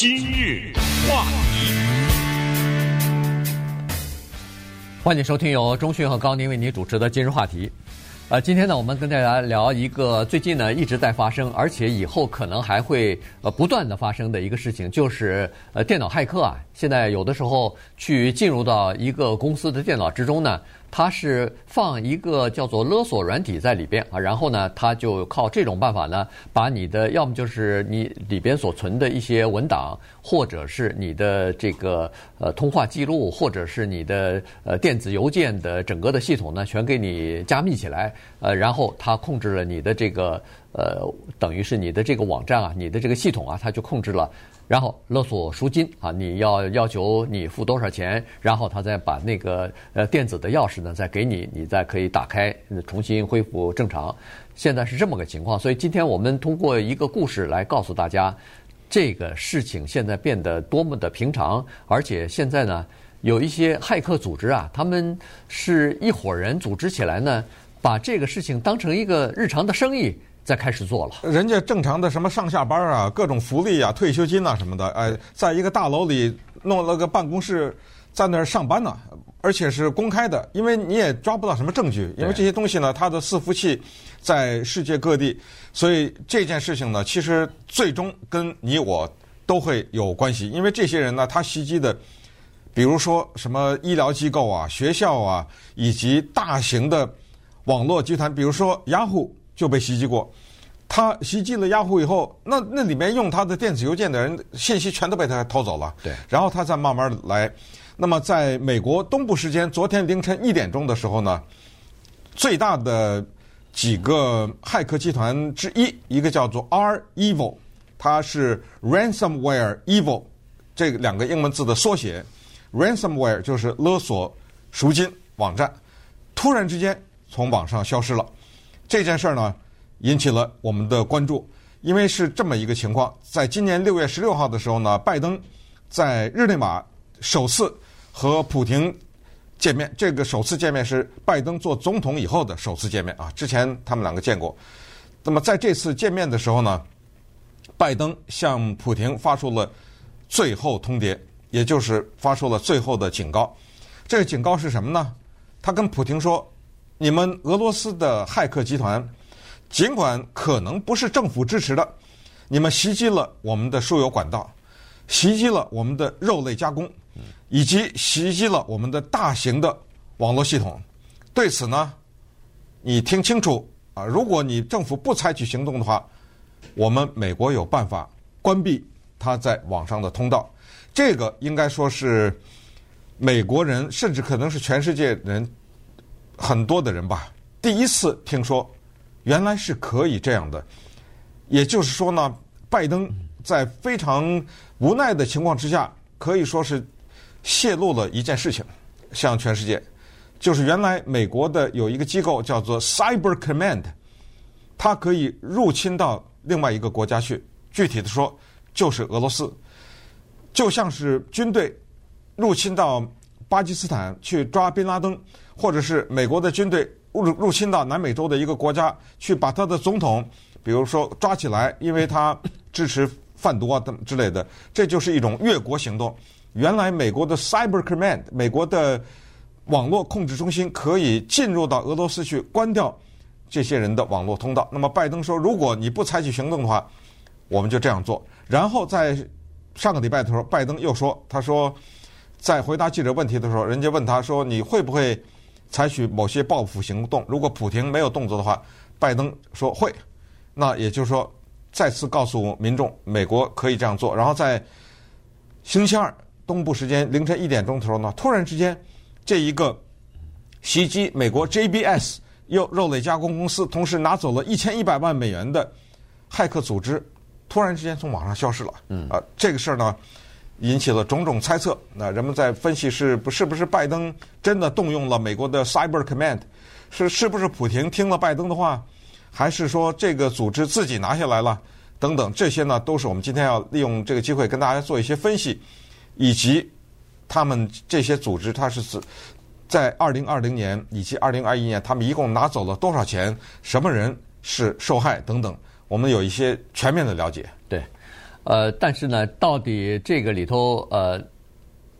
今日话题，欢迎收听由中讯和高宁为您主持的今日话题。呃，今天呢，我们跟大家聊一个最近呢一直在发生，而且以后可能还会呃不断的发生的一个事情，就是呃电脑骇客啊。现在有的时候去进入到一个公司的电脑之中呢。它是放一个叫做勒索软体在里边啊，然后呢，它就靠这种办法呢，把你的要么就是你里边所存的一些文档，或者是你的这个呃通话记录，或者是你的呃电子邮件的整个的系统呢，全给你加密起来，呃，然后它控制了你的这个呃，等于是你的这个网站啊，你的这个系统啊，它就控制了。然后勒索赎金啊，你要要求你付多少钱，然后他再把那个呃电子的钥匙呢再给你，你再可以打开，重新恢复正常。现在是这么个情况，所以今天我们通过一个故事来告诉大家，这个事情现在变得多么的平常，而且现在呢有一些骇客组织啊，他们是一伙人组织起来呢，把这个事情当成一个日常的生意。再开始做了，人家正常的什么上下班啊，各种福利啊、退休金啊什么的，哎，在一个大楼里弄了个办公室，在那儿上班呢，而且是公开的，因为你也抓不到什么证据，因为这些东西呢，它的伺服器在世界各地，所以这件事情呢，其实最终跟你我都会有关系，因为这些人呢，他袭击的，比如说什么医疗机构啊、学校啊，以及大型的网络集团，比如说雅虎。就被袭击过，他袭击了雅虎以后，那那里面用他的电子邮件的人信息全都被他偷走了。对，然后他再慢慢来。那么在美国东部时间昨天凌晨一点钟的时候呢，最大的几个骇客集团之一，一个叫做 REvil，它是 Ransomware Evil 这两个英文字的缩写。Ransomware 就是勒索赎金网站，突然之间从网上消失了。这件事儿呢，引起了我们的关注，因为是这么一个情况：在今年六月十六号的时候呢，拜登在日内瓦首次和普京见面。这个首次见面是拜登做总统以后的首次见面啊，之前他们两个见过。那么在这次见面的时候呢，拜登向普京发出了最后通牒，也就是发出了最后的警告。这个警告是什么呢？他跟普京说。你们俄罗斯的骇客集团，尽管可能不是政府支持的，你们袭击了我们的输油管道，袭击了我们的肉类加工，以及袭击了我们的大型的网络系统。对此呢，你听清楚啊！如果你政府不采取行动的话，我们美国有办法关闭它在网上的通道。这个应该说是美国人，甚至可能是全世界人。很多的人吧，第一次听说，原来是可以这样的。也就是说呢，拜登在非常无奈的情况之下，可以说是泄露了一件事情，向全世界，就是原来美国的有一个机构叫做 Cyber Command，它可以入侵到另外一个国家去。具体的说，就是俄罗斯，就像是军队入侵到巴基斯坦去抓宾拉登。或者是美国的军队入入侵到南美洲的一个国家，去把他的总统，比如说抓起来，因为他支持贩毒啊等之类的，这就是一种越国行动。原来美国的 Cyber Command，美国的网络控制中心可以进入到俄罗斯去关掉这些人的网络通道。那么拜登说，如果你不采取行动的话，我们就这样做。然后在上个礼拜的时候，拜登又说，他说在回答记者问题的时候，人家问他说，你会不会？采取某些报复行动，如果普京没有动作的话，拜登说会，那也就是说再次告诉民众，美国可以这样做。然后在星期二东部时间凌晨一点钟的时候呢，突然之间，这一个袭击美国 JBS 又肉类加工公司，同时拿走了一千一百万美元的骇客组织，突然之间从网上消失了。嗯啊，这个事儿呢。引起了种种猜测，那人们在分析是不是不是拜登真的动用了美国的 Cyber Command，是是不是普亭听了拜登的话，还是说这个组织自己拿下来了？等等，这些呢都是我们今天要利用这个机会跟大家做一些分析，以及他们这些组织它是指在二零二零年以及二零二一年，他们一共拿走了多少钱？什么人是受害？等等，我们有一些全面的了解。对。呃，但是呢，到底这个里头呃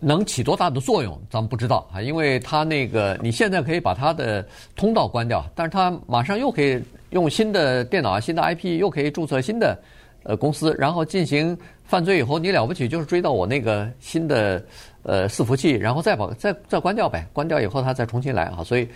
能起多大的作用，咱们不知道啊，因为它那个你现在可以把它的通道关掉，但是它马上又可以用新的电脑、新的 IP，又可以注册新的呃公司，然后进行犯罪以后，你了不起就是追到我那个新的呃伺服器，然后再把再再关掉呗，关掉以后它再重新来啊，所以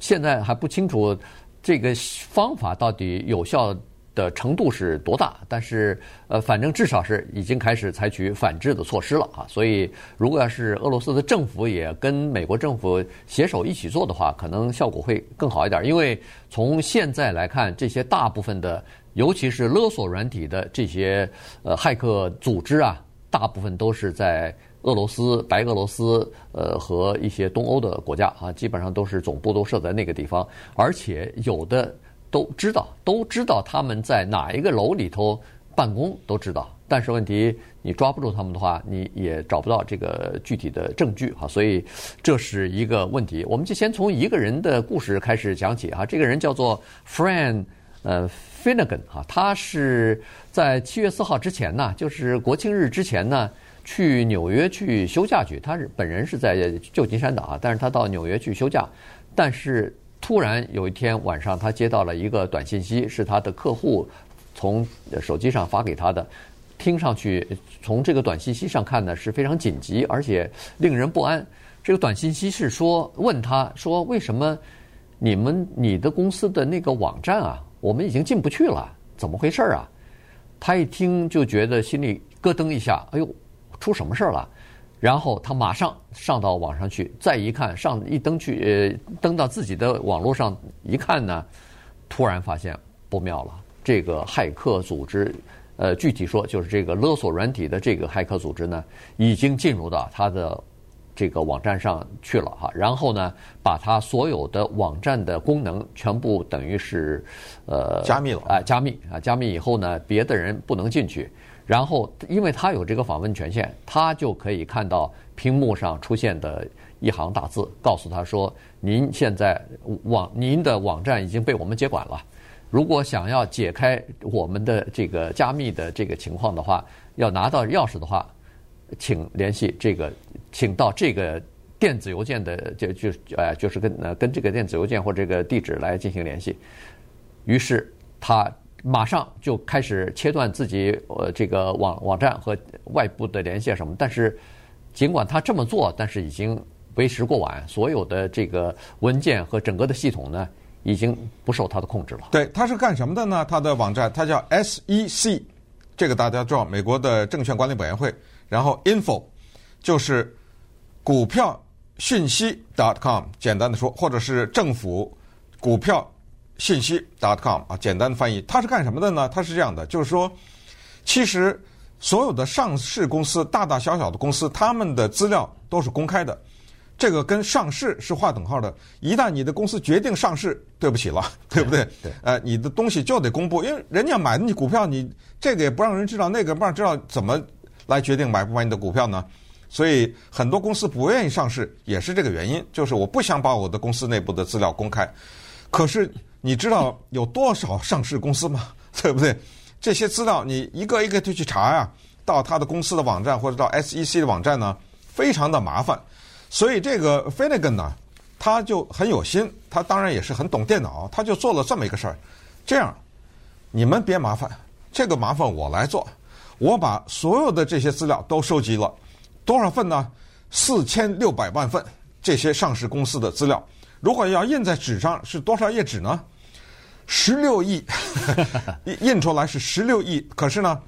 现在还不清楚这个方法到底有效的程度是多大，但是呃，反正至少是已经开始采取反制的措施了啊。所以，如果要是俄罗斯的政府也跟美国政府携手一起做的话，可能效果会更好一点。因为从现在来看，这些大部分的，尤其是勒索软体的这些呃骇客组织啊，大部分都是在俄罗斯、白俄罗斯呃和一些东欧的国家啊，基本上都是总部都设在那个地方，而且有的。都知道，都知道他们在哪一个楼里头办公，都知道。但是问题，你抓不住他们的话，你也找不到这个具体的证据哈。所以这是一个问题。我们就先从一个人的故事开始讲起哈。这个人叫做 Fran 呃 Finegan 哈，他是在七月四号之前呢，就是国庆日之前呢，去纽约去休假去。他是本人是在旧金山的啊，但是他到纽约去休假，但是。突然有一天晚上，他接到了一个短信息，是他的客户从手机上发给他的。听上去，从这个短信息上看呢，是非常紧急，而且令人不安。这个短信息是说，问他说：“为什么你们你的公司的那个网站啊，我们已经进不去了？怎么回事啊？”他一听就觉得心里咯噔一下，哎呦，出什么事儿了？然后他马上上到网上去，再一看，上一登去，呃，登到自己的网络上一看呢，突然发现不妙了。这个骇客组织，呃，具体说就是这个勒索软体的这个骇客组织呢，已经进入到他的这个网站上去了哈。然后呢，把它所有的网站的功能全部等于是，呃，加密了啊，加密啊，加密以后呢，别的人不能进去。然后，因为他有这个访问权限，他就可以看到屏幕上出现的一行大字，告诉他说：“您现在网您的网站已经被我们接管了。如果想要解开我们的这个加密的这个情况的话，要拿到钥匙的话，请联系这个，请到这个电子邮件的就就呃就是跟呃跟这个电子邮件或这个地址来进行联系。”于是他。马上就开始切断自己呃这个网网站和外部的联系什么，但是尽管他这么做，但是已经为时过晚，所有的这个文件和整个的系统呢，已经不受他的控制了。对，他是干什么的呢？他的网站他叫 SEC，这个大家知道，美国的证券管理委员会。然后 info 就是股票讯息 .com，简单的说，或者是政府股票。信息 .com 啊，简单的翻译，它是干什么的呢？它是这样的，就是说，其实所有的上市公司，大大小小的公司，他们的资料都是公开的。这个跟上市是划等号的。一旦你的公司决定上市，对不起了，对不对？对。呃，你的东西就得公布，因为人家买的你股票，你这个也不让人知道，那个不让知道，怎么来决定买不买你的股票呢？所以很多公司不愿意上市，也是这个原因，就是我不想把我的公司内部的资料公开。可是。你知道有多少上市公司吗？对不对？这些资料你一个一个就去查呀，到他的公司的网站或者到 SEC 的网站呢，非常的麻烦。所以这个 Finnegan 呢，他就很有心，他当然也是很懂电脑，他就做了这么一个事儿。这样，你们别麻烦，这个麻烦我来做。我把所有的这些资料都收集了，多少份呢？四千六百万份这些上市公司的资料。如果要印在纸上，是多少页纸呢？十六亿，印出来是十六亿。可是呢，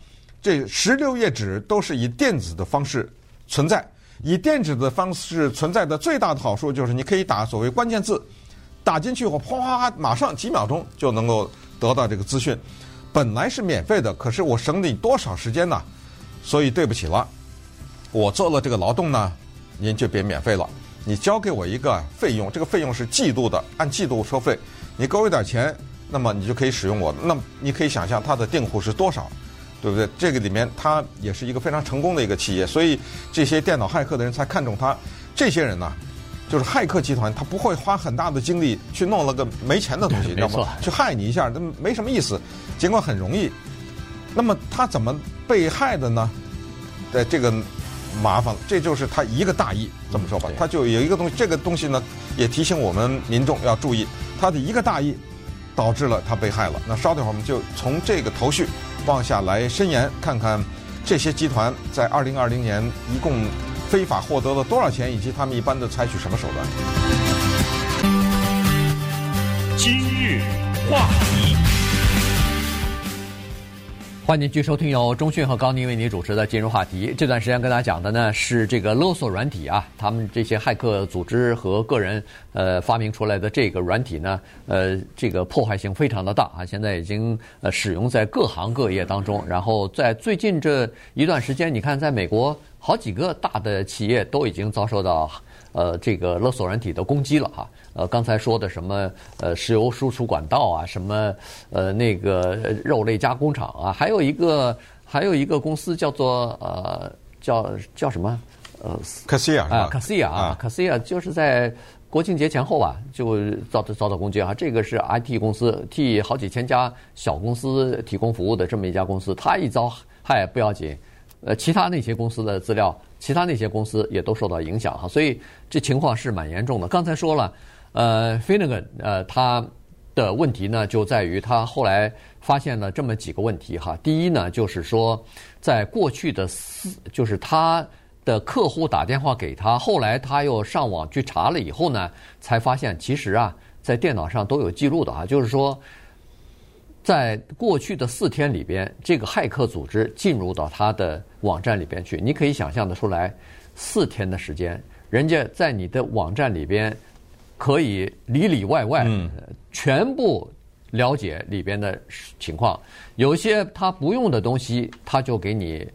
这十六页纸都是以电子的方式存在。以电子的方式存在的最大的好处就是，你可以打所谓关键字，打进去后，哗，马上几秒钟就能够得到这个资讯。本来是免费的，可是我省你多少时间呢？所以对不起了，我做了这个劳动呢，您就别免费了。你交给我一个费用，这个费用是季度的，按季度收费。你给我一点钱，那么你就可以使用我。那么你可以想象它的订户是多少，对不对？这个里面它也是一个非常成功的一个企业，所以这些电脑骇客的人才看中它。这些人呢，就是骇客集团，他不会花很大的精力去弄了个没钱的东西，知道吗？去害你一下，那没什么意思。尽管很容易，那么他怎么被害的呢？呃，这个麻烦，这就是他一个大意。这么说吧，他就有一个东西，这个东西呢，也提醒我们民众要注意，他的一个大意导致了他被害了。那稍等会儿，我们就从这个头绪往下来深研，看看这些集团在二零二零年一共非法获得了多少钱，以及他们一般的采取什么手段。今日话题。欢迎继续收听由中讯和高宁为您主持的《今日话题》。这段时间跟大家讲的呢是这个勒索软体啊，他们这些骇客组织和个人呃发明出来的这个软体呢，呃，这个破坏性非常的大啊，现在已经呃使用在各行各业当中。然后在最近这一段时间，你看，在美国好几个大的企业都已经遭受到呃这个勒索软体的攻击了哈。呃，刚才说的什么呃石油输出管道啊，什么呃那个肉类加工厂啊，还有一个还有一个公司叫做呃叫叫什么？呃卡西亚啊卡西亚啊。卡西亚就是在国庆节前后吧就遭遭到攻击啊，这个是 IT 公司替好几千家小公司提供服务的这么一家公司，它一遭害不要紧，呃其他那些公司的资料，其他那些公司也都受到影响哈，所以这情况是蛮严重的。刚才说了。呃，Finnegan，呃，他的问题呢，就在于他后来发现了这么几个问题哈。第一呢，就是说，在过去的四，就是他的客户打电话给他，后来他又上网去查了以后呢，才发现其实啊，在电脑上都有记录的啊，就是说，在过去的四天里边，这个骇客组织进入到他的网站里边去，你可以想象的出来，四天的时间，人家在你的网站里边。可以里里外外全部了解里边的情况，有些他不用的东西，他就给你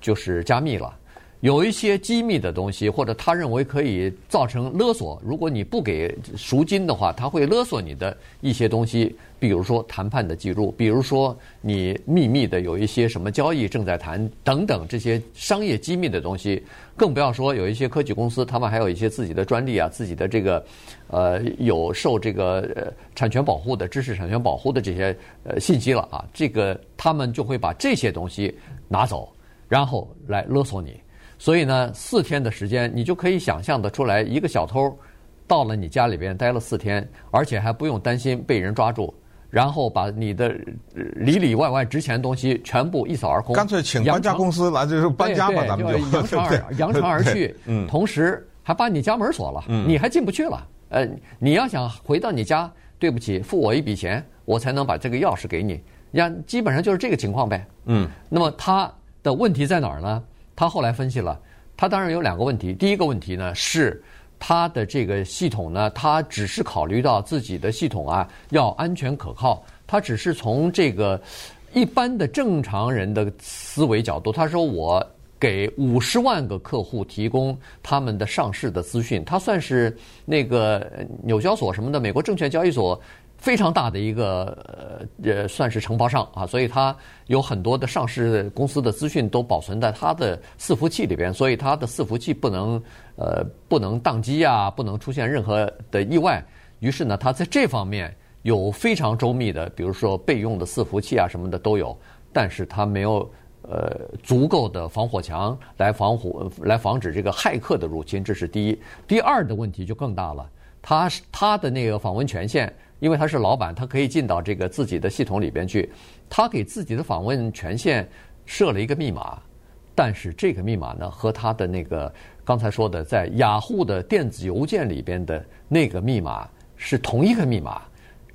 就是加密了。有一些机密的东西，或者他认为可以造成勒索，如果你不给赎金的话，他会勒索你的一些东西，比如说谈判的记录，比如说你秘密的有一些什么交易正在谈等等这些商业机密的东西，更不要说有一些科技公司，他们还有一些自己的专利啊，自己的这个呃有受这个呃产权保护的知识产权保护的这些呃信息了啊，这个他们就会把这些东西拿走，然后来勒索你。所以呢，四天的时间，你就可以想象的出来，一个小偷到了你家里边待了四天，而且还不用担心被人抓住，然后把你的里里外外值钱东西全部一扫而空。干脆请搬家公司来，就是搬家吧，咱们就扬长而扬长而去。嗯，同时还把你家门锁了，嗯，你还进不去了。呃，你要想回到你家，对不起，付我一笔钱，我才能把这个钥匙给你。呀，基本上就是这个情况呗。嗯，那么他的问题在哪儿呢？他后来分析了，他当然有两个问题。第一个问题呢是他的这个系统呢，他只是考虑到自己的系统啊要安全可靠，他只是从这个一般的正常人的思维角度，他说我给五十万个客户提供他们的上市的资讯，他算是那个纽交所什么的美国证券交易所。非常大的一个呃也，算是承包商啊，所以他有很多的上市公司的资讯都保存在他的伺服器里边，所以他的伺服器不能呃不能宕机啊，不能出现任何的意外。于是呢，他在这方面有非常周密的，比如说备用的伺服器啊什么的都有，但是他没有呃足够的防火墙来防火来防止这个骇客的入侵，这是第一。第二的问题就更大了，他是他的那个访问权限。因为他是老板，他可以进到这个自己的系统里边去。他给自己的访问权限设了一个密码，但是这个密码呢，和他的那个刚才说的在雅虎的电子邮件里边的那个密码是同一个密码。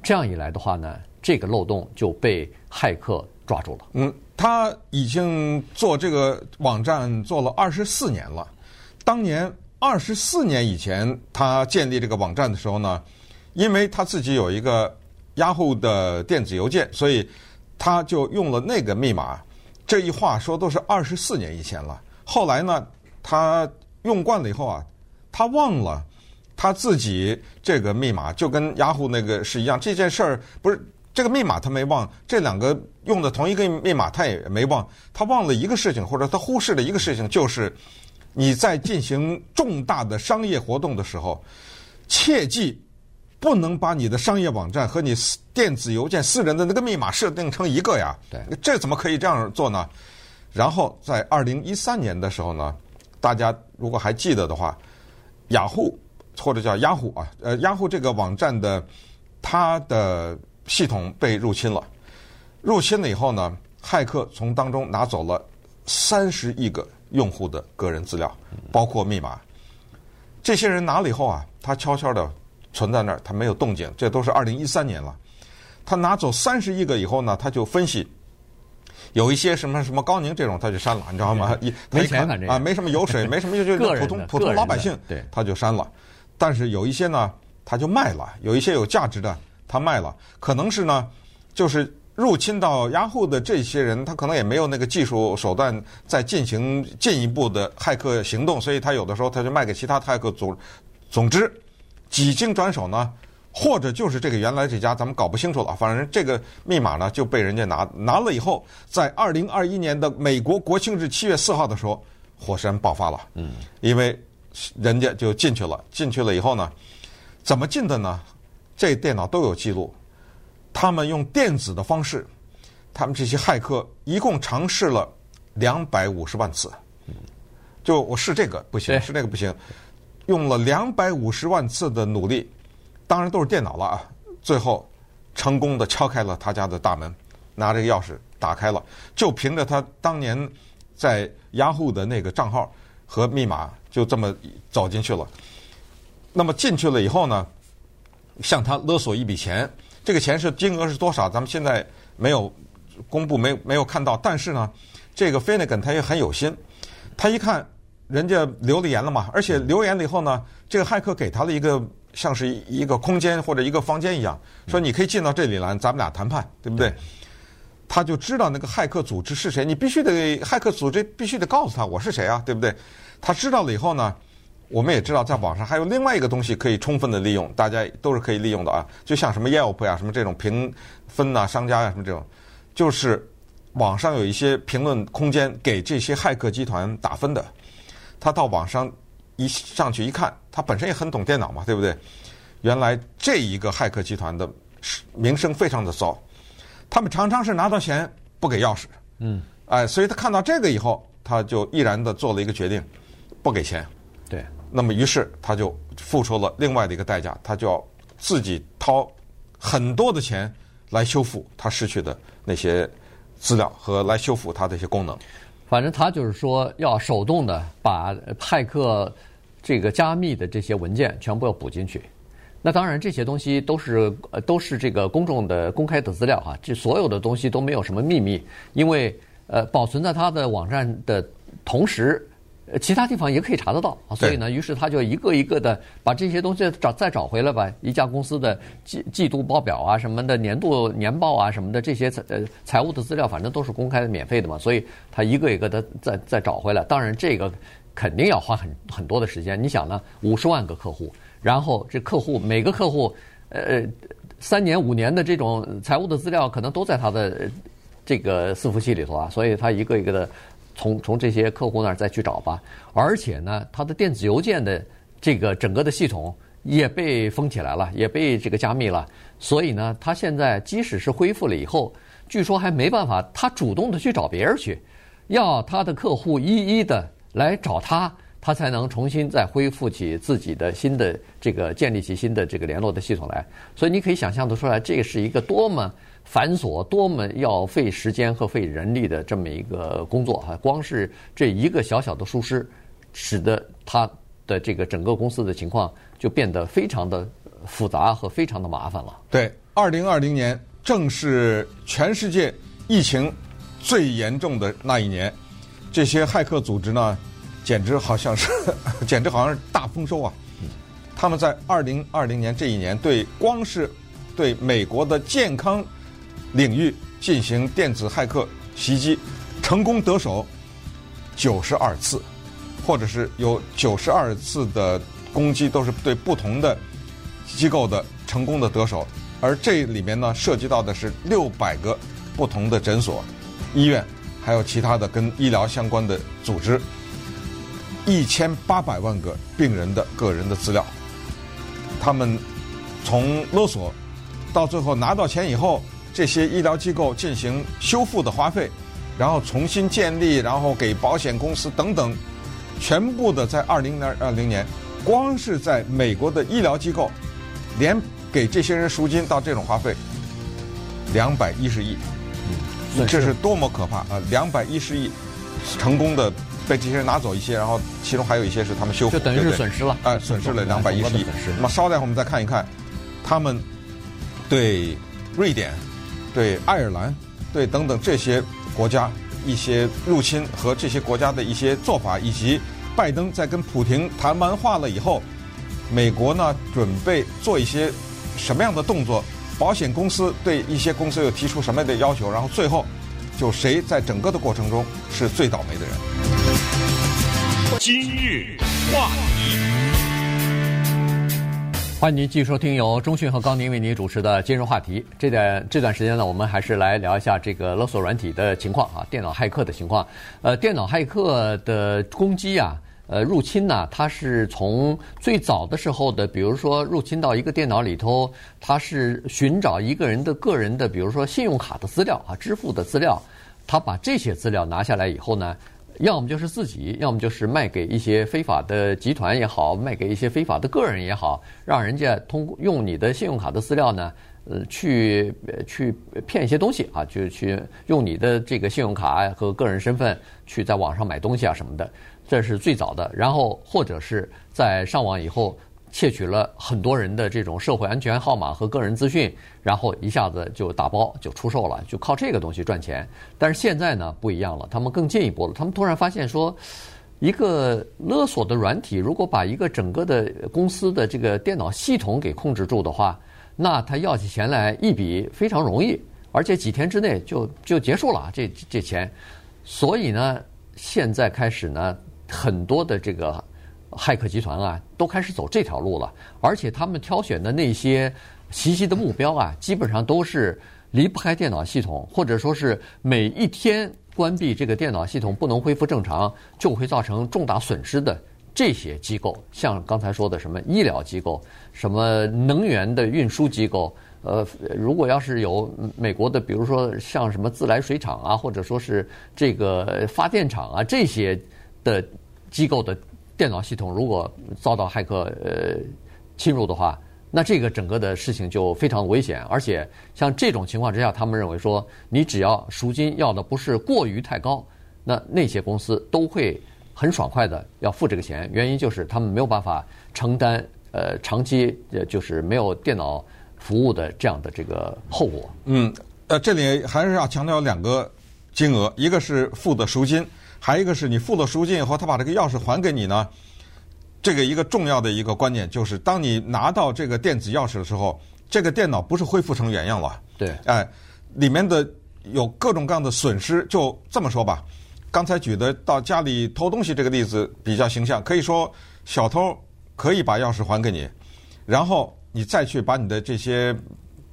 这样一来的话呢，这个漏洞就被骇客抓住了。嗯，他已经做这个网站做了二十四年了。当年二十四年以前，他建立这个网站的时候呢，因为他自己有一个雅虎的电子邮件，所以他就用了那个密码。这一话说都是二十四年以前了。后来呢，他用惯了以后啊，他忘了他自己这个密码，就跟雅虎那个是一样。这件事儿不是这个密码他没忘，这两个用的同一个密码他也没忘。他忘了一个事情，或者他忽视了一个事情，就是你在进行重大的商业活动的时候，切记。不能把你的商业网站和你私电子邮件私人的那个密码设定成一个呀。对，这怎么可以这样做呢？然后在二零一三年的时候呢，大家如果还记得的话，雅虎或者叫雅虎啊，呃，雅虎这个网站的它的系统被入侵了。入侵了以后呢，骇客从当中拿走了三十亿个用户的个人资料，包括密码。这些人拿了以后啊，他悄悄的存在那儿，他没有动静。这都是二零一三年了。他拿走三十亿个以后呢，他就分析，有一些什么什么高宁这种他就删了，你知道吗？一他一看啊，没什么油水，没什么就就普通普通老百姓，对，他就删了。但是有一些呢，他就卖了，有一些有价值的他卖了，可能是呢，就是。入侵到雅虎的这些人，他可能也没有那个技术手段再进行进一步的骇客行动，所以他有的时候他就卖给其他骇客组。总之，几经转手呢，或者就是这个原来这家咱们搞不清楚了，反正这个密码呢就被人家拿拿了以后，在二零二一年的美国国庆日七月四号的时候，火山爆发了。嗯，因为人家就进去了，进去了以后呢，怎么进的呢？这电脑都有记录。他们用电子的方式，他们这些骇客一共尝试了两百五十万次，就我试这个不行，试那个不行，用了两百五十万次的努力，当然都是电脑了啊。最后成功的敲开了他家的大门，拿这个钥匙打开了，就凭着他当年在雅虎的那个账号和密码，就这么走进去了。那么进去了以后呢，向他勒索一笔钱。这个钱是金额是多少？咱们现在没有公布，没没有看到。但是呢，这个 Finnegan 他也很有心，他一看人家留了言了嘛，而且留言了以后呢，这个骇客给他了一个像是一个空间或者一个房间一样，说你可以进到这里来，咱们俩谈判，对不对？他就知道那个骇客组织是谁，你必须得骇客组织必须得告诉他我是谁啊，对不对？他知道了以后呢。我们也知道，在网上还有另外一个东西可以充分的利用，大家都是可以利用的啊。就像什么 Yelp 呀、什么这种评分呐、商家呀、什么这种，就是网上有一些评论空间给这些骇客集团打分的。他到网上一上去一看，他本身也很懂电脑嘛，对不对？原来这一个骇客集团的名声非常的糟，他们常常是拿到钱不给钥匙，嗯，哎，所以他看到这个以后，他就毅然的做了一个决定，不给钱，对。那么，于是他就付出了另外的一个代价，他就要自己掏很多的钱来修复他失去的那些资料和来修复他的一些功能。反正他就是说要手动的把派克这个加密的这些文件全部要补进去。那当然，这些东西都是都是这个公众的公开的资料啊，这所有的东西都没有什么秘密，因为呃保存在他的网站的同时。呃，其他地方也可以查得到啊，所以呢，于是他就一个一个的把这些东西找再找回来吧。一家公司的季季度报表啊，什么的年度年报啊，什么的这些财呃财务的资料，反正都是公开的、免费的嘛。所以他一个一个的再再找回来。当然，这个肯定要花很很多的时间。你想呢，五十万个客户，然后这客户每个客户呃三年五年的这种财务的资料，可能都在他的这个伺服器里头啊，所以他一个一个的。从从这些客户那儿再去找吧，而且呢，他的电子邮件的这个整个的系统也被封起来了，也被这个加密了。所以呢，他现在即使是恢复了以后，据说还没办法，他主动的去找别人去，要他的客户一一的来找他，他才能重新再恢复起自己的新的这个建立起新的这个联络的系统来。所以你可以想象得出来，这是一个多么。繁琐多么要费时间和费人力的这么一个工作哈，光是这一个小小的疏失，使得他的这个整个公司的情况就变得非常的复杂和非常的麻烦了。对，二零二零年正是全世界疫情最严重的那一年，这些骇客组织呢，简直好像是，简直好像是大丰收啊！他们在二零二零年这一年，对光是对美国的健康。领域进行电子骇客袭击，成功得手九十二次，或者是有九十二次的攻击都是对不同的机构的成功的得手，而这里面呢，涉及到的是六百个不同的诊所、医院，还有其他的跟医疗相关的组织，一千八百万个病人的个人的资料，他们从勒索到最后拿到钱以后，这些医疗机构进行修复的花费，然后重新建立，然后给保险公司等等，全部的在二零二零年，光是在美国的医疗机构，连给这些人赎金到这种花费，两百一十亿，嗯，这是多么可怕啊！两百一十亿，成功的被这些人拿走一些，然后其中还有一些是他们修复，就等于是损失了，啊，损失了两百一十亿。那么稍待会我们再看一看，他们对瑞典。对爱尔兰，对等等这些国家一些入侵和这些国家的一些做法，以及拜登在跟普廷谈完话了以后，美国呢准备做一些什么样的动作？保险公司对一些公司又提出什么样的要求？然后最后，就谁在整个的过程中是最倒霉的人？今日话题。欢迎您继续收听由中讯和高宁为您主持的今日话题。这段这段时间呢，我们还是来聊一下这个勒索软体的情况啊，电脑骇客的情况。呃，电脑骇客的攻击啊，呃，入侵呢，它是从最早的时候的，比如说入侵到一个电脑里头，它是寻找一个人的个人的，比如说信用卡的资料啊，支付的资料，他把这些资料拿下来以后呢。要么就是自己，要么就是卖给一些非法的集团也好，卖给一些非法的个人也好，让人家通过用你的信用卡的资料呢，呃，去去骗一些东西啊，就去用你的这个信用卡和个人身份去在网上买东西啊什么的，这是最早的。然后或者是在上网以后。窃取了很多人的这种社会安全号码和个人资讯，然后一下子就打包就出售了，就靠这个东西赚钱。但是现在呢不一样了，他们更进一步了。他们突然发现说，一个勒索的软体如果把一个整个的公司的这个电脑系统给控制住的话，那他要起钱来一笔非常容易，而且几天之内就就结束了这这钱。所以呢，现在开始呢，很多的这个。骇客集团啊，都开始走这条路了，而且他们挑选的那些袭击的目标啊，基本上都是离不开电脑系统，或者说是每一天关闭这个电脑系统不能恢复正常，就会造成重大损失的这些机构，像刚才说的什么医疗机构、什么能源的运输机构，呃，如果要是有美国的，比如说像什么自来水厂啊，或者说是这个发电厂啊这些的机构的。电脑系统如果遭到骇客呃侵入的话，那这个整个的事情就非常危险。而且像这种情况之下，他们认为说，你只要赎金要的不是过于太高，那那些公司都会很爽快的要付这个钱。原因就是他们没有办法承担呃长期呃就是没有电脑服务的这样的这个后果。嗯，呃，这里还是要强调两个金额，一个是付的赎金。还有一个是你付了赎金以后，他把这个钥匙还给你呢。这个一个重要的一个观念就是，当你拿到这个电子钥匙的时候，这个电脑不是恢复成原样了。对，哎，里面的有各种各样的损失。就这么说吧，刚才举的到家里偷东西这个例子比较形象。可以说，小偷可以把钥匙还给你，然后你再去把你的这些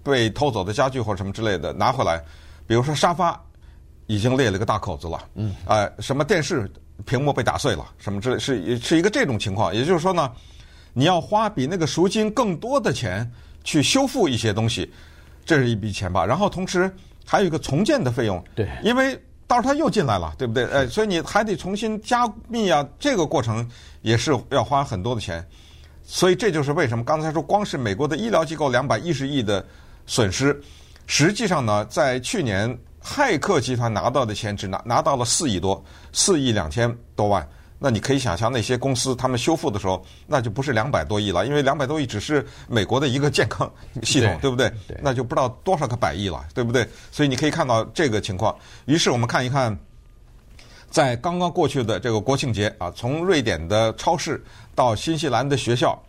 被偷走的家具或者什么之类的拿回来，比如说沙发。已经裂了个大口子了，嗯，呃，什么电视屏幕被打碎了，什么之类，是是一个这种情况。也就是说呢，你要花比那个赎金更多的钱去修复一些东西，这是一笔钱吧。然后同时还有一个重建的费用，对，因为到时候他又进来了，对不对？呃，所以你还得重新加密啊，这个过程也是要花很多的钱。所以这就是为什么刚才说光是美国的医疗机构两百一十亿的损失，实际上呢，在去年。骇客集团拿到的钱只拿拿到了四亿多，四亿两千多万。那你可以想象，那些公司他们修复的时候，那就不是两百多亿了，因为两百多亿只是美国的一个健康系统，对，对不对？对，那就不知道多少个百亿了，对不对？所以你可以看到这个情况。于是我们看一看，在刚刚过去的这个国庆节啊，从瑞典的超市到新西兰的学校，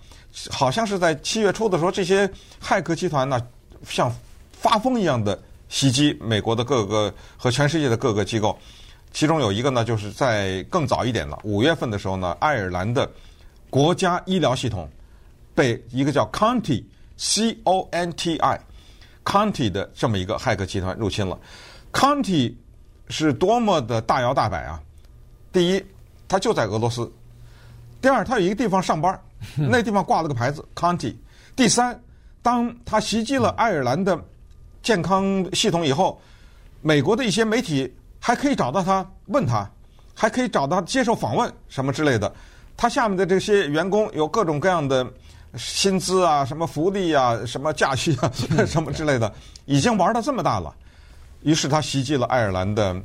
好像是在七月初的时候，这些骇客集团呢，像发疯一样的。袭击美国的各个和全世界的各个机构，其中有一个呢，就是在更早一点了，五月份的时候呢，爱尔兰的国家医疗系统被一个叫 Conti C O N T I Conti 的这么一个骇客集团入侵了。Conti 是多么的大摇大摆啊！第一，他就在俄罗斯；第二，他有一个地方上班，那地方挂了个牌子 Conti；第三，当他袭击了爱尔兰的健康系统以后，美国的一些媒体还可以找到他问他，还可以找到他接受访问什么之类的。他下面的这些员工有各种各样的薪资啊，什么福利啊，什么假期啊，什么之类的，已经玩到这么大了。于是他袭击了爱尔兰的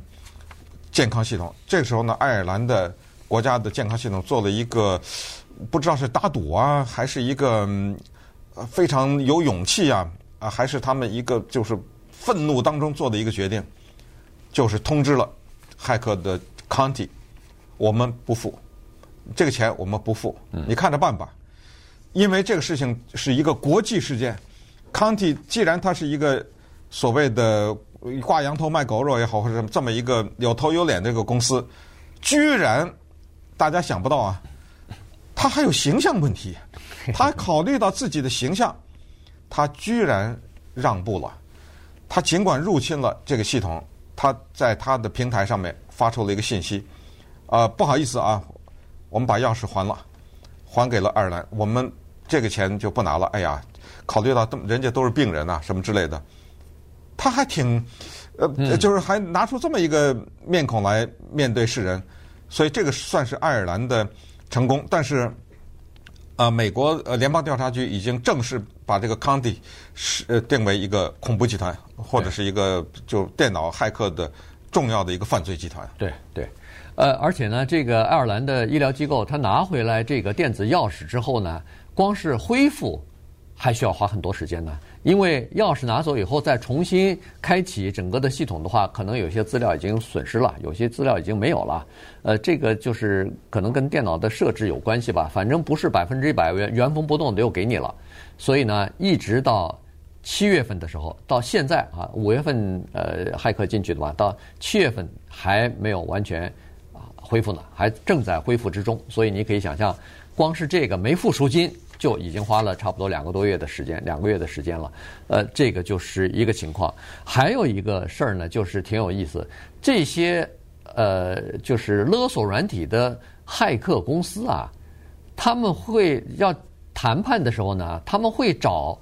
健康系统。这个时候呢，爱尔兰的国家的健康系统做了一个不知道是打赌啊，还是一个非常有勇气啊啊，还是他们一个就是愤怒当中做的一个决定，就是通知了骇客的 Conti，我们不付这个钱，我们不付，你看着办吧。因为这个事情是一个国际事件，Conti 既然它是一个所谓的挂羊头卖狗肉也好，或者这么一个有头有脸的一个公司，居然大家想不到啊，他还有形象问题，他考虑到自己的形象，他居然让步了。他尽管入侵了这个系统，他在他的平台上面发出了一个信息，啊，不好意思啊，我们把钥匙还了，还给了爱尔兰，我们。这个钱就不拿了。哎呀，考虑到人家都是病人呐、啊，什么之类的，他还挺，呃，就是还拿出这么一个面孔来面对世人，所以这个算是爱尔兰的成功。但是，啊、呃，美国呃联邦调查局已经正式把这个 Conti 是呃定为一个恐怖集团，或者是一个就电脑骇客的重要的一个犯罪集团。对对，呃，而且呢，这个爱尔兰的医疗机构他拿回来这个电子钥匙之后呢。光是恢复还需要花很多时间呢，因为钥匙拿走以后再重新开启整个的系统的话，可能有些资料已经损失了，有些资料已经没有了。呃，这个就是可能跟电脑的设置有关系吧，反正不是百分之一百原原封不动的又给你了。所以呢，一直到七月份的时候，到现在啊，五月份呃骇客进去的吧，到七月份还没有完全啊恢复呢，还正在恢复之中。所以你可以想象。光是这个没付赎金就已经花了差不多两个多月的时间，两个月的时间了。呃，这个就是一个情况。还有一个事儿呢，就是挺有意思。这些呃，就是勒索软体的骇客公司啊，他们会要谈判的时候呢，他们会找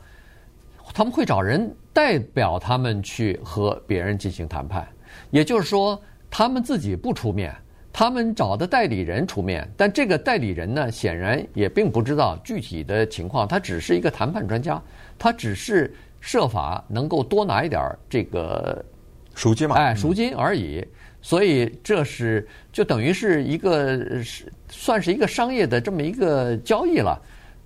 他们会找人代表他们去和别人进行谈判。也就是说，他们自己不出面。他们找的代理人出面，但这个代理人呢，显然也并不知道具体的情况，他只是一个谈判专家，他只是设法能够多拿一点这个赎金嘛，哎，赎金而已。所以这是就等于是一个是算是一个商业的这么一个交易了。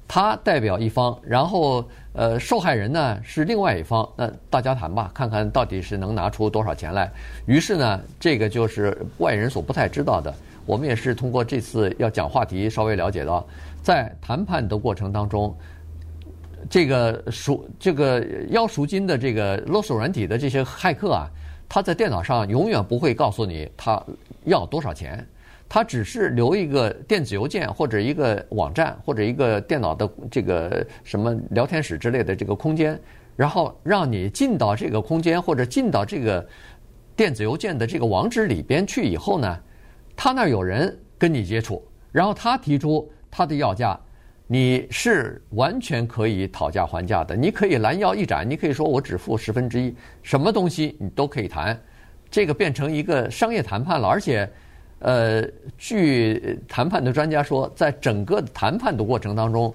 他代表一方，然后呃，受害人呢是另外一方，那大家谈吧，看看到底是能拿出多少钱来。于是呢，这个就是外人所不太知道的。我们也是通过这次要讲话题，稍微了解到，在谈判的过程当中，这个赎这个要赎金的这个勒索软体的这些骇客啊，他在电脑上永远不会告诉你他要多少钱。他只是留一个电子邮件或者一个网站或者一个电脑的这个什么聊天室之类的这个空间，然后让你进到这个空间或者进到这个电子邮件的这个网址里边去以后呢，他那儿有人跟你接触，然后他提出他的要价，你是完全可以讨价还价的，你可以拦腰一斩，你可以说我只付十分之一，什么东西你都可以谈，这个变成一个商业谈判了，而且。呃，据谈判的专家说，在整个谈判的过程当中，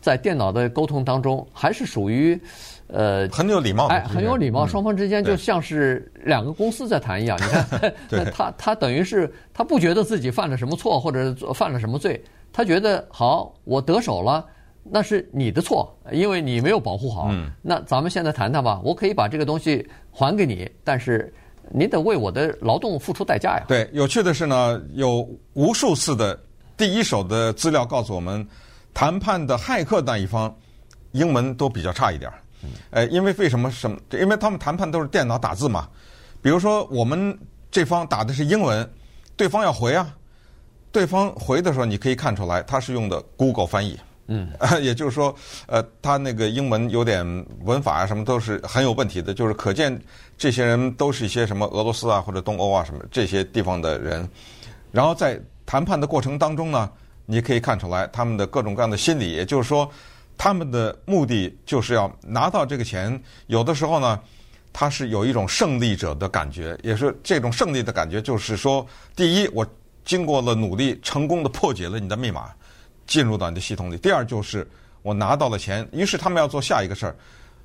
在电脑的沟通当中，还是属于呃很有礼貌，哎，很有礼貌，双方之间就像是两个公司在谈一样。你看，他他等于是他不觉得自己犯了什么错或者犯了什么罪，他觉得好，我得手了，那是你的错，因为你没有保护好。那咱们现在谈谈吧，我可以把这个东西还给你，但是。你得为我的劳动付出代价呀！对，有趣的是呢，有无数次的第一手的资料告诉我们，谈判的骇客那一方英文都比较差一点儿。呃，因为为什么什么？因为他们谈判都是电脑打字嘛。比如说我们这方打的是英文，对方要回啊，对方回的时候你可以看出来，他是用的 Google 翻译。嗯，也就是说，呃，他那个英文有点文法啊，什么都是很有问题的。就是可见这些人都是一些什么俄罗斯啊或者东欧啊什么这些地方的人。然后在谈判的过程当中呢，你可以看出来他们的各种各样的心理。也就是说，他们的目的就是要拿到这个钱。有的时候呢，他是有一种胜利者的感觉，也是这种胜利的感觉，就是说，第一，我经过了努力，成功的破解了你的密码，进入到你的系统里；第二，就是我拿到了钱。于是他们要做下一个事儿，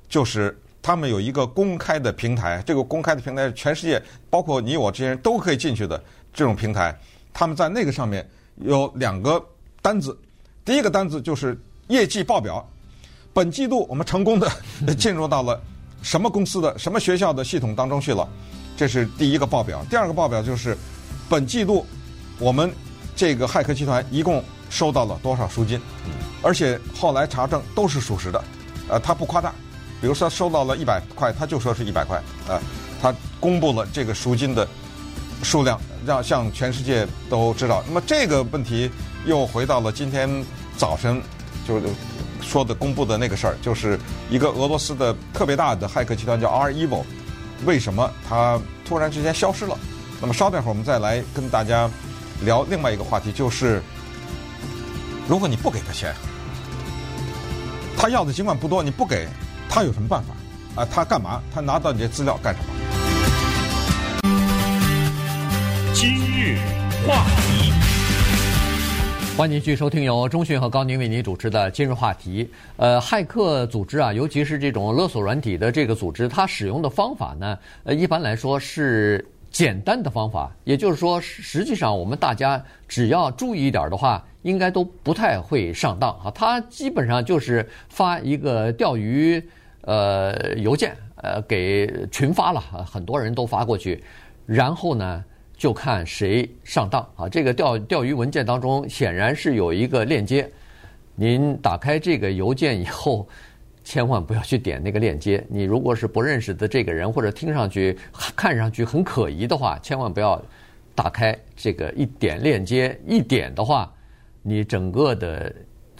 就是他们有一个公开的平台，这个公开的平台是全世界，包括你我这些人都可以进去的这种平台。他们在那个上面有两个单子，第一个单子就是。业绩报表，本季度我们成功的 进入到了什么公司的什么学校的系统当中去了，这是第一个报表。第二个报表就是本季度我们这个骇客集团一共收到了多少赎金，而且后来查证都是属实的，呃，他不夸大。比如说收到了一百块，他就说是一百块，啊，他公布了这个赎金的数量，让向全世界都知道。那么这个问题又回到了今天早晨。就是说的公布的那个事儿，就是一个俄罗斯的特别大的骇客集团叫 REvil，为什么它突然之间消失了？那么稍等会儿我们再来跟大家聊另外一个话题，就是如果你不给他钱，他要的尽管不多，你不给他有什么办法？啊，他干嘛？他拿到你的资料干什么？今日话题。欢迎继续收听由中讯和高宁为您主持的今日话题。呃，骇客组织啊，尤其是这种勒索软体的这个组织，它使用的方法呢，呃，一般来说是简单的方法，也就是说，实际上我们大家只要注意一点的话，应该都不太会上当啊。它基本上就是发一个钓鱼呃邮件，呃，给群发了，很多人都发过去，然后呢。就看谁上当啊！这个钓钓鱼文件当中显然是有一个链接，您打开这个邮件以后，千万不要去点那个链接。你如果是不认识的这个人，或者听上去看上去很可疑的话，千万不要打开这个一点链接。一点的话，你整个的。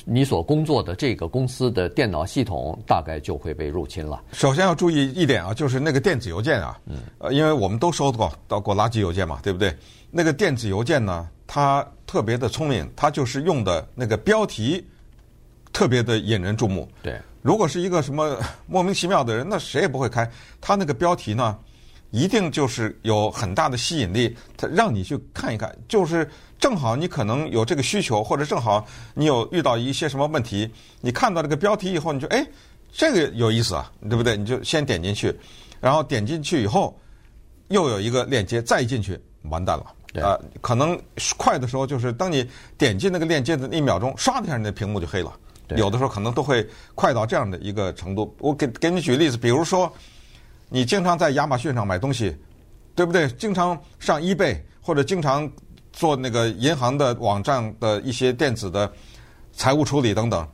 你所工作的这个公司的电脑系统大概就会被入侵了。首先要注意一点啊，就是那个电子邮件啊，嗯，呃，因为我们都收到到过垃圾邮件嘛，对不对？那个电子邮件呢，它特别的聪明，它就是用的那个标题特别的引人注目。对，如果是一个什么 莫名其妙的人，那谁也不会开。他那个标题呢，一定就是有很大的吸引力，他让你去看一看，就是。正好你可能有这个需求，或者正好你有遇到一些什么问题，你看到这个标题以后，你就哎，这个有意思啊，对不对？你就先点进去，然后点进去以后，又有一个链接，再进去，完蛋了。对啊，可能快的时候就是当你点进那个链接的那一秒钟，唰的一下，你的屏幕就黑了。有的时候可能都会快到这样的一个程度。我给给你举例子，比如说你经常在亚马逊上买东西，对不对？经常上 eBay 或者经常。做那个银行的网站的一些电子的财务处理等等，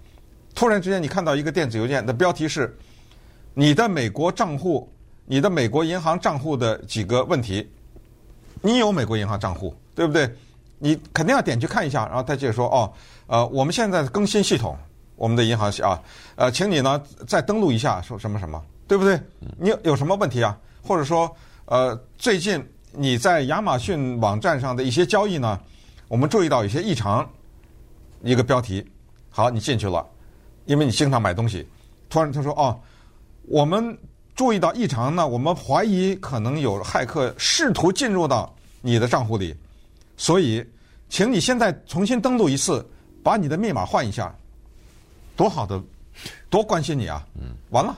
突然之间你看到一个电子邮件的标题是“你的美国账户，你的美国银行账户的几个问题”，你有美国银行账户对不对？你肯定要点去看一下，然后他接着说：“哦，呃，我们现在更新系统，我们的银行啊，呃，请你呢再登录一下，说什么什么，对不对？你有什么问题啊？或者说，呃，最近。”你在亚马逊网站上的一些交易呢，我们注意到有些异常。一个标题，好，你进去了，因为你经常买东西。突然他说：“哦，我们注意到异常呢，我们怀疑可能有骇客试图进入到你的账户里，所以，请你现在重新登录一次，把你的密码换一下。”多好的，多关心你啊！嗯，完了，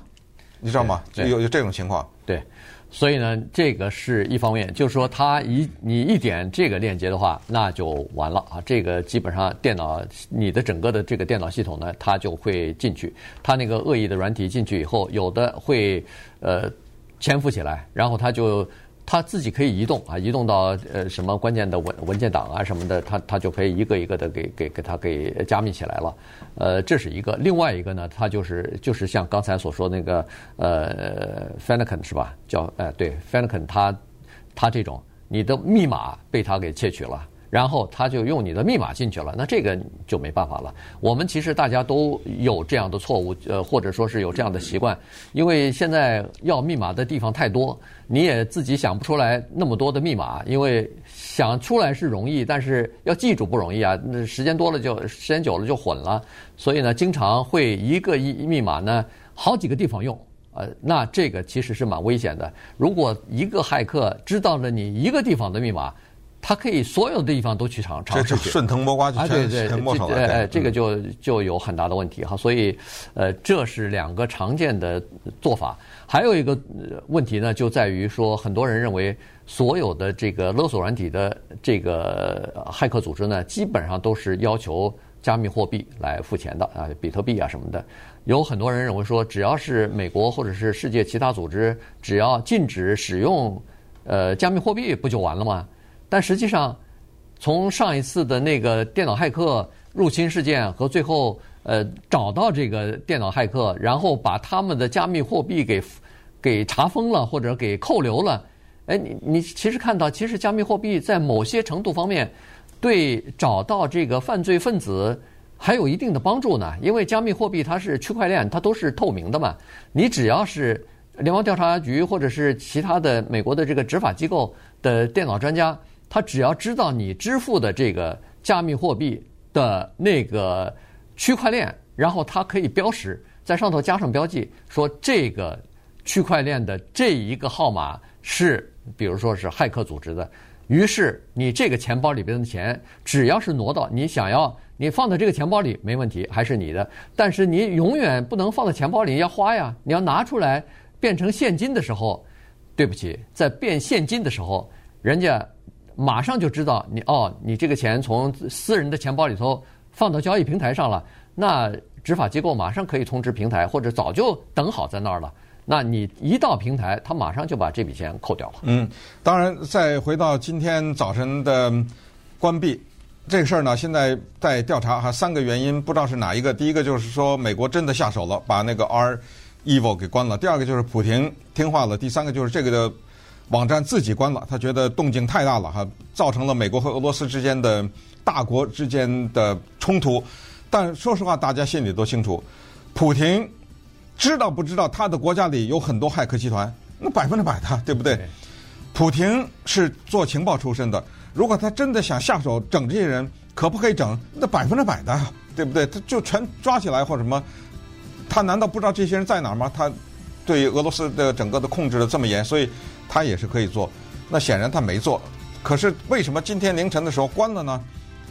你知道吗？有有这种情况。对。所以呢，这个是一方面，就是说，他一你一点这个链接的话，那就完了啊！这个基本上电脑你的整个的这个电脑系统呢，它就会进去，它那个恶意的软体进去以后，有的会呃潜伏起来，然后它就。它自己可以移动啊，移动到呃什么关键的文文件档啊什么的，它它就可以一个一个的给给给它给加密起来了。呃，这是一个。另外一个呢，它就是就是像刚才所说那个呃 finican 是吧？叫呃对 finican 它它这种你的密码被它给窃取了。然后他就用你的密码进去了，那这个就没办法了。我们其实大家都有这样的错误，呃，或者说是有这样的习惯，因为现在要密码的地方太多，你也自己想不出来那么多的密码，因为想出来是容易，但是要记住不容易啊。那时间多了就时间久了就混了，所以呢，经常会一个一密码呢好几个地方用。呃，那这个其实是蛮危险的。如果一个骇客知道了你一个地方的密码，他可以所有的地方都去尝尝试。去顺藤摸瓜就全全摸上了。哎、呃，这个就就有很大的问题哈。所以，呃，这是两个常见的做法。还有一个问题呢，就在于说，很多人认为所有的这个勒索软体的这个骇客组织呢，基本上都是要求加密货币来付钱的啊，比特币啊什么的。有很多人认为说，只要是美国或者是世界其他组织，只要禁止使用呃加密货币，不就完了吗？但实际上，从上一次的那个电脑骇客入侵事件和最后呃找到这个电脑骇客，然后把他们的加密货币给给查封了或者给扣留了，哎，你你其实看到，其实加密货币在某些程度方面对找到这个犯罪分子。还有一定的帮助呢，因为加密货币它是区块链，它都是透明的嘛。你只要是联邦调查局或者是其他的美国的这个执法机构的电脑专家，他只要知道你支付的这个加密货币的那个区块链，然后它可以标识在上头加上标记，说这个区块链的这一个号码是，比如说是骇客组织的。于是你这个钱包里边的钱，只要是挪到你想要。你放在这个钱包里没问题，还是你的。但是你永远不能放在钱包里，要花呀。你要拿出来变成现金的时候，对不起，在变现金的时候，人家马上就知道你哦，你这个钱从私人的钱包里头放到交易平台上了。那执法机构马上可以通知平台，或者早就等好在那儿了。那你一到平台，他马上就把这笔钱扣掉了。嗯，当然，再回到今天早晨的关闭。这个事儿呢，现在在调查，哈，三个原因，不知道是哪一个。第一个就是说，美国真的下手了，把那个 REvil 给关了；第二个就是普廷听话了；第三个就是这个的网站自己关了，他觉得动静太大了，哈，造成了美国和俄罗斯之间的大国之间的冲突。但说实话，大家心里都清楚，普廷知道不知道他的国家里有很多骇客集团？那百分之百的，对不对？普廷是做情报出身的。如果他真的想下手整这些人，可不可以整？那百分之百的，对不对？他就全抓起来或者什么？他难道不知道这些人在哪儿吗？他对于俄罗斯的整个的控制的这么严，所以他也是可以做。那显然他没做。可是为什么今天凌晨的时候关了呢？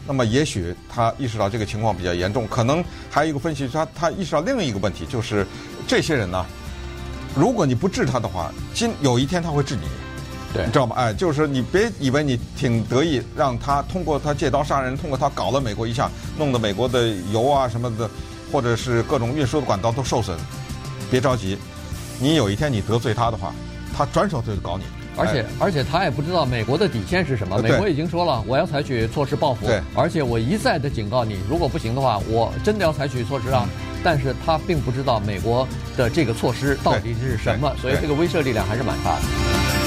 那么也许他意识到这个情况比较严重。可能还有一个分析，他他意识到另一个问题，就是这些人呢，如果你不治他的话，今有一天他会治你。对，你知道吗？哎，就是你别以为你挺得意，让他通过他借刀杀人，通过他搞了美国一下，弄得美国的油啊什么的，或者是各种运输的管道都受损。别着急，你有一天你得罪他的话，他转手就搞你。而且、哎、而且他也不知道美国的底线是什么。美国已经说了，我要采取措施报复。对，而且我一再的警告你，如果不行的话，我真的要采取措施啊。嗯、但是他并不知道美国的这个措施到底是什么，所以这个威慑力量还是蛮大的。